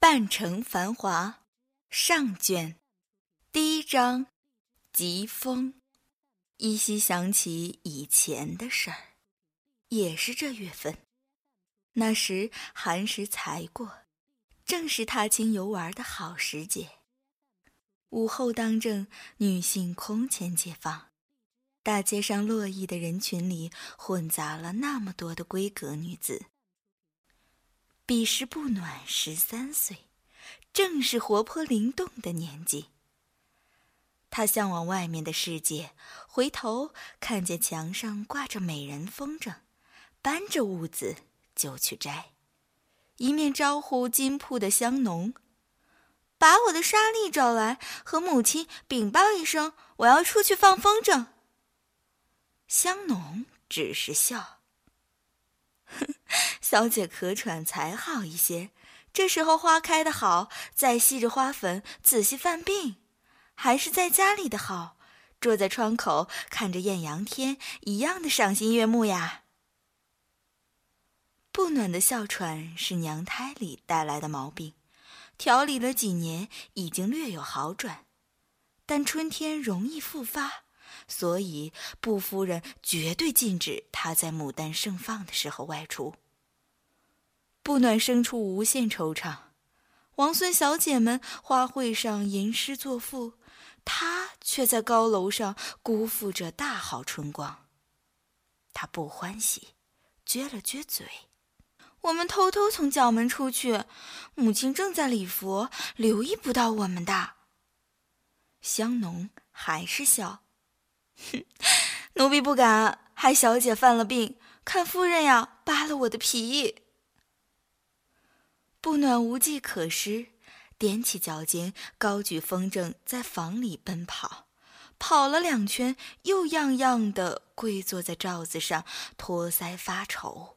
半城繁华上卷第一章疾风，依稀想起以前的事儿，也是这月份。那时寒食才过，正是踏青游玩的好时节。午后当政，女性空前解放，大街上络绎的人群里混杂了那么多的闺阁女子。彼时不暖十三岁，正是活泼灵动的年纪。他向往外面的世界，回头看见墙上挂着美人风筝，搬着屋子就去摘，一面招呼金铺的香农。把我的沙粒找来，和母亲禀报一声，我要出去放风筝。香农只是笑，小姐咳喘才好一些。这时候花开的好，再吸着花粉仔细犯病，还是在家里的好，坐在窗口看着艳阳天，一样的赏心悦目呀。不暖的哮喘是娘胎里带来的毛病。调理了几年，已经略有好转，但春天容易复发，所以布夫人绝对禁止她在牡丹盛放的时候外出。不暖生出无限惆怅，王孙小姐们花会上吟诗作赋，她却在高楼上辜负着大好春光。她不欢喜，撅了撅嘴。我们偷偷从角门出去，母亲正在礼佛，留意不到我们的。香农还是笑，哼奴婢不敢，害小姐犯了病，看夫人呀扒了我的皮。不暖无计可施，踮起脚尖，高举风筝，在房里奔跑，跑了两圈，又样样的跪坐在罩子上，托腮发愁。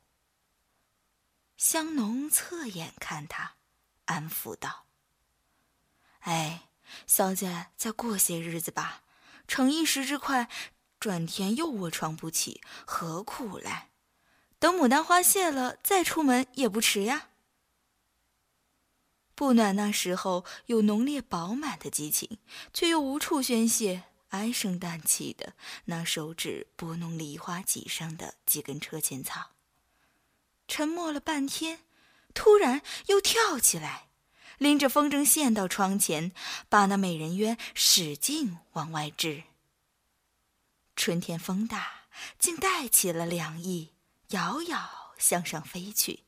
香农侧眼看他，安抚道：“哎，小姐，再过些日子吧。逞一时之快，转天又卧床不起，何苦来？等牡丹花谢了再出门也不迟呀。”不暖那时候有浓烈饱满的激情，却又无处宣泄，唉声叹气的拿手指拨弄梨花脊上的几根车前草。沉默了半天，突然又跳起来，拎着风筝线到窗前，把那美人鸢使劲往外掷。春天风大，竟带起了凉意，遥遥向上飞去。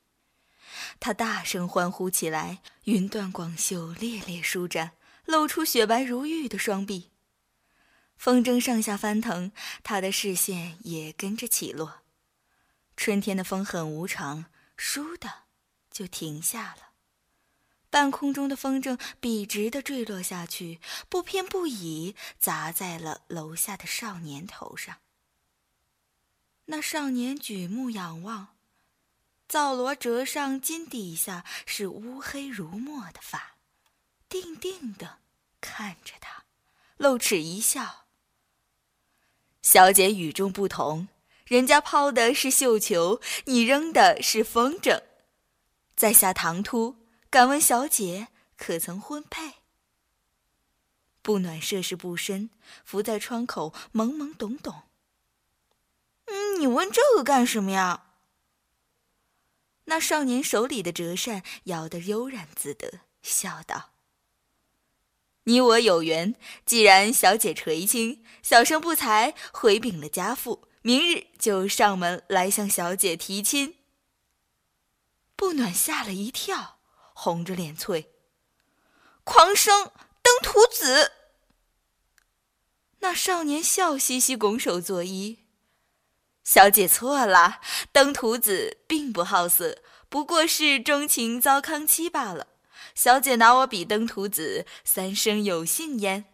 他大声欢呼起来，云断广袖猎猎舒展，露出雪白如玉的双臂。风筝上下翻腾，他的视线也跟着起落。春天的风很无常，倏的就停下了。半空中的风筝笔直的坠落下去，不偏不倚，砸在了楼下的少年头上。那少年举目仰望，皂罗折上襟底下是乌黑如墨的发，定定的看着他，露齿一笑。小姐与众不同。人家抛的是绣球，你扔的是风筝。在下唐突，敢问小姐可曾婚配？不暖涉世不深，伏在窗口懵懵懂懂。嗯，你问这个干什么呀？那少年手里的折扇摇得悠然自得，笑道：“你我有缘，既然小姐垂青，小生不才，回禀了家父。”明日就上门来向小姐提亲。不暖吓了一跳，红着脸啐：“狂生登徒子！”那少年笑嘻嘻，拱手作揖：“小姐错了，登徒子并不好色，不过是钟情糟糠妻罢了。小姐拿我比登徒子，三生有幸焉。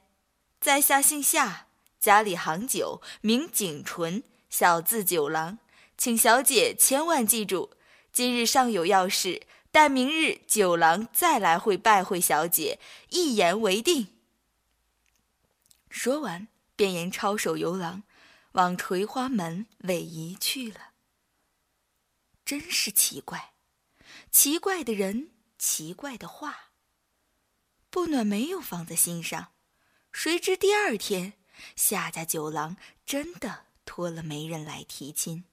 在下姓夏，家里行酒，名景纯。”小字九郎，请小姐千万记住，今日尚有要事，待明日九郎再来会拜会小姐，一言为定。说完，便沿抄手游廊往垂花门尾移去了。真是奇怪，奇怪的人奇怪的话。不暖没有放在心上，谁知第二天夏家九郎真的托了媒人来提亲。